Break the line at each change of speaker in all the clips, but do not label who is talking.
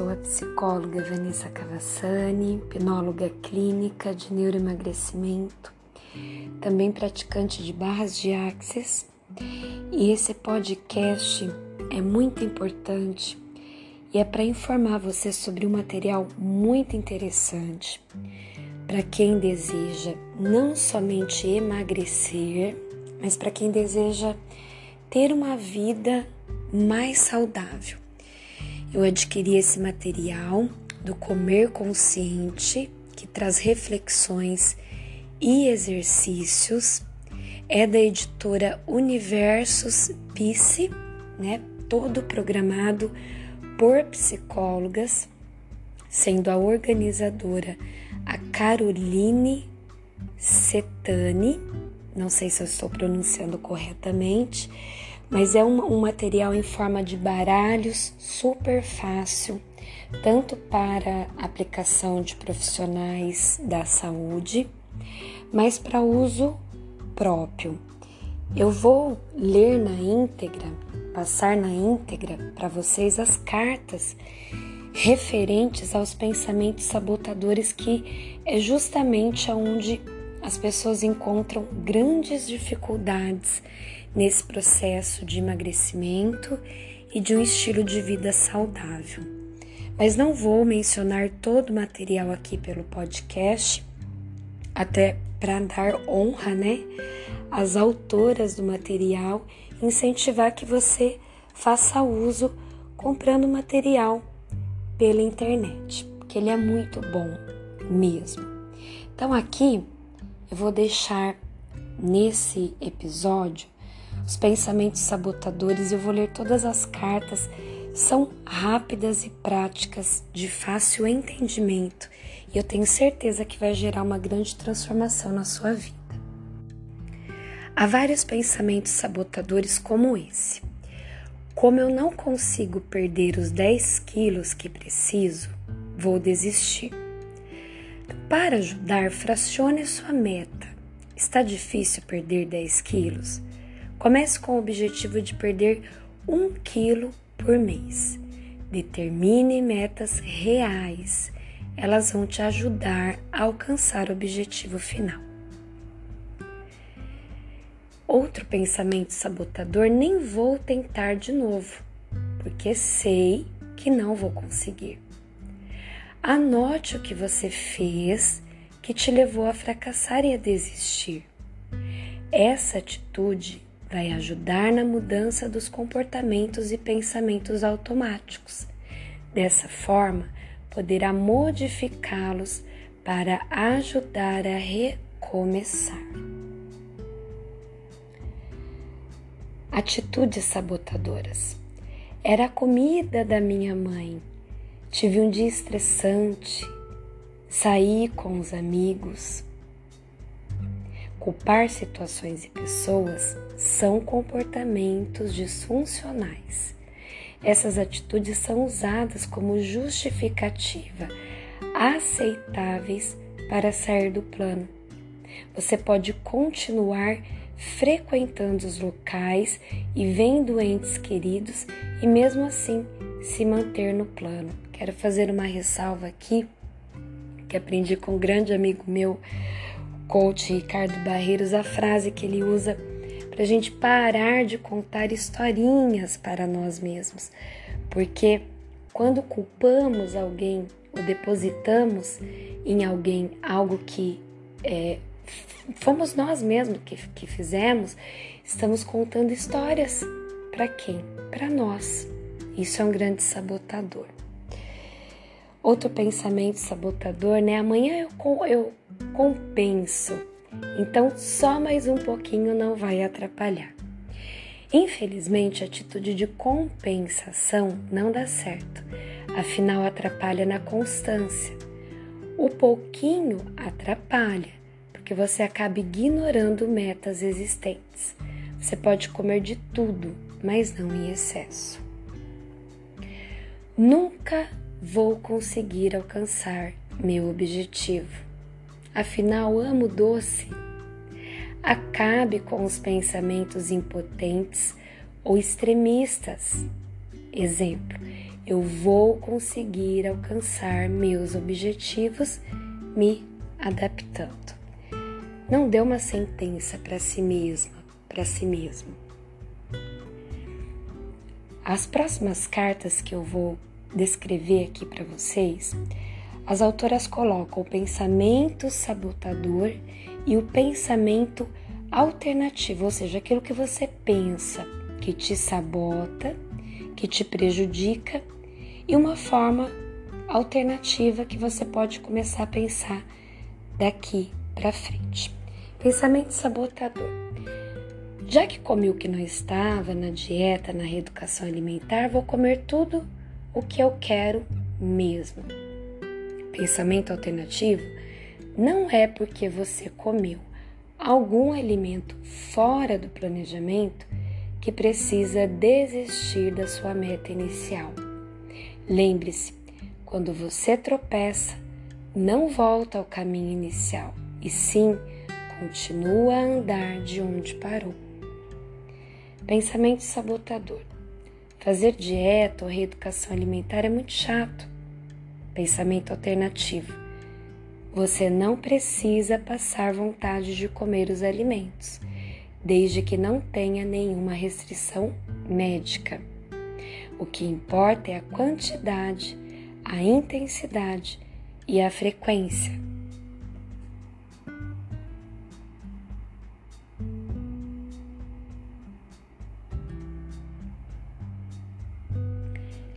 sou a psicóloga Vanessa Cavassani, hipnóloga clínica de neuroemagrecimento, também praticante de barras de axis. E esse podcast é muito importante e é para informar você sobre um material muito interessante para quem deseja não somente emagrecer, mas para quem deseja ter uma vida mais saudável. Eu adquiri esse material do Comer Consciente, que traz reflexões e exercícios. É da editora Universos Psi, né? Todo programado por psicólogas, sendo a organizadora a Caroline Setani. Não sei se eu estou pronunciando corretamente mas é um, um material em forma de baralhos super fácil, tanto para aplicação de profissionais da saúde, mas para uso próprio. Eu vou ler na íntegra, passar na íntegra para vocês as cartas referentes aos pensamentos sabotadores, que é justamente onde as pessoas encontram grandes dificuldades nesse processo de emagrecimento e de um estilo de vida saudável. Mas não vou mencionar todo o material aqui pelo podcast, até para dar honra, né, às autoras do material, incentivar que você faça uso comprando material pela internet, porque ele é muito bom mesmo. Então aqui eu vou deixar nesse episódio os pensamentos sabotadores. Eu vou ler todas as cartas. São rápidas e práticas, de fácil entendimento, e eu tenho certeza que vai gerar uma grande transformação na sua vida. Há vários pensamentos sabotadores como esse. Como eu não consigo perder os 10 quilos que preciso, vou desistir. Para ajudar, fracione sua meta. Está difícil perder 10 quilos? Comece com o objetivo de perder um quilo por mês. Determine metas reais. Elas vão te ajudar a alcançar o objetivo final. Outro pensamento sabotador: nem vou tentar de novo, porque sei que não vou conseguir. Anote o que você fez que te levou a fracassar e a desistir. Essa atitude vai ajudar na mudança dos comportamentos e pensamentos automáticos. Dessa forma, poderá modificá-los para ajudar a recomeçar. Atitudes sabotadoras. Era a comida da minha mãe. Tive um dia estressante. Saí com os amigos Culpar situações e pessoas são comportamentos disfuncionais. Essas atitudes são usadas como justificativa aceitáveis para sair do plano. Você pode continuar frequentando os locais e vendo entes queridos e mesmo assim se manter no plano. Quero fazer uma ressalva aqui que aprendi com um grande amigo meu, coach Ricardo Barreiros a frase que ele usa para a gente parar de contar historinhas para nós mesmos, porque quando culpamos alguém ou depositamos em alguém algo que é, fomos nós mesmos que, que fizemos, estamos contando histórias para quem? Para nós. Isso é um grande sabotador. Outro pensamento sabotador, né? Amanhã eu, eu compenso. Então, só mais um pouquinho não vai atrapalhar. Infelizmente, a atitude de compensação não dá certo, afinal, atrapalha na constância. O pouquinho atrapalha, porque você acaba ignorando metas existentes. Você pode comer de tudo, mas não em excesso. Nunca vou conseguir alcançar meu objetivo afinal amo doce. Acabe com os pensamentos impotentes ou extremistas. Exemplo: eu vou conseguir alcançar meus objetivos me adaptando. Não dê uma sentença para si mesma, para si mesmo. As próximas cartas que eu vou descrever aqui para vocês, as autoras colocam o pensamento sabotador e o pensamento alternativo, ou seja, aquilo que você pensa que te sabota, que te prejudica, e uma forma alternativa que você pode começar a pensar daqui para frente. Pensamento sabotador. Já que comi o que não estava na dieta, na reeducação alimentar, vou comer tudo o que eu quero mesmo. Pensamento alternativo não é porque você comeu algum alimento fora do planejamento que precisa desistir da sua meta inicial. Lembre-se, quando você tropeça, não volta ao caminho inicial, e sim continua a andar de onde parou. Pensamento sabotador. Fazer dieta ou reeducação alimentar é muito chato. Pensamento alternativo. Você não precisa passar vontade de comer os alimentos, desde que não tenha nenhuma restrição médica. O que importa é a quantidade, a intensidade e a frequência.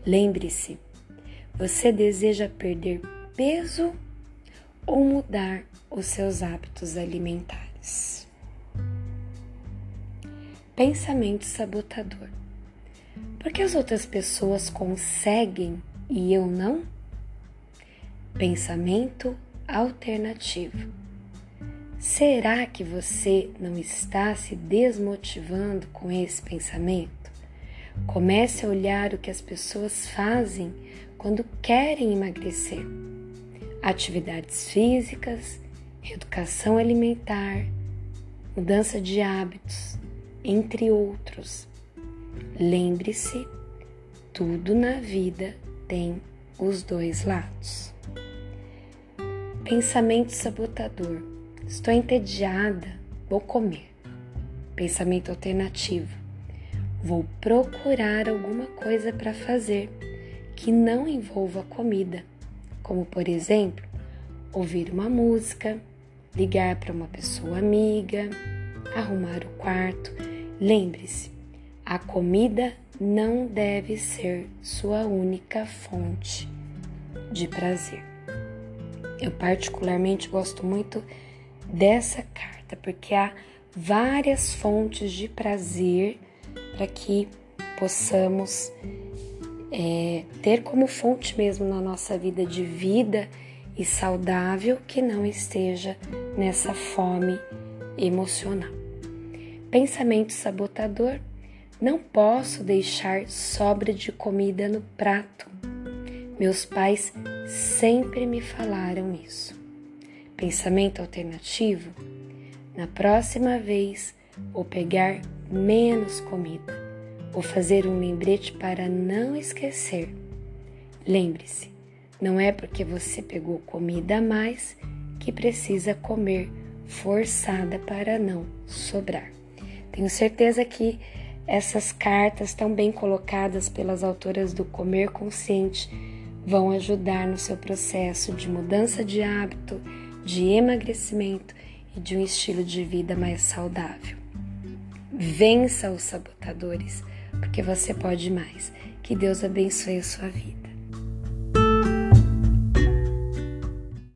Lembre-se, você deseja perder peso ou mudar os seus hábitos alimentares? Pensamento sabotador. Por que as outras pessoas conseguem e eu não? Pensamento alternativo. Será que você não está se desmotivando com esse pensamento? Comece a olhar o que as pessoas fazem quando querem emagrecer. Atividades físicas, educação alimentar, mudança de hábitos, entre outros. Lembre-se, tudo na vida tem os dois lados. Pensamento sabotador. Estou entediada, vou comer. Pensamento alternativo. Vou procurar alguma coisa para fazer que não envolva comida, como por exemplo, ouvir uma música, ligar para uma pessoa amiga, arrumar o quarto. Lembre-se, a comida não deve ser sua única fonte de prazer. Eu particularmente gosto muito dessa carta porque há várias fontes de prazer para que possamos é, ter como fonte mesmo na nossa vida de vida e saudável que não esteja nessa fome emocional. Pensamento sabotador: não posso deixar sobra de comida no prato. Meus pais sempre me falaram isso. Pensamento alternativo: na próxima vez vou pegar menos comida ou fazer um lembrete para não esquecer. Lembre-se, não é porque você pegou comida a mais que precisa comer forçada para não sobrar. Tenho certeza que essas cartas, tão bem colocadas pelas autoras do Comer Consciente, vão ajudar no seu processo de mudança de hábito, de emagrecimento e de um estilo de vida mais saudável. Vença os sabotadores, porque você pode mais. Que Deus abençoe a sua vida.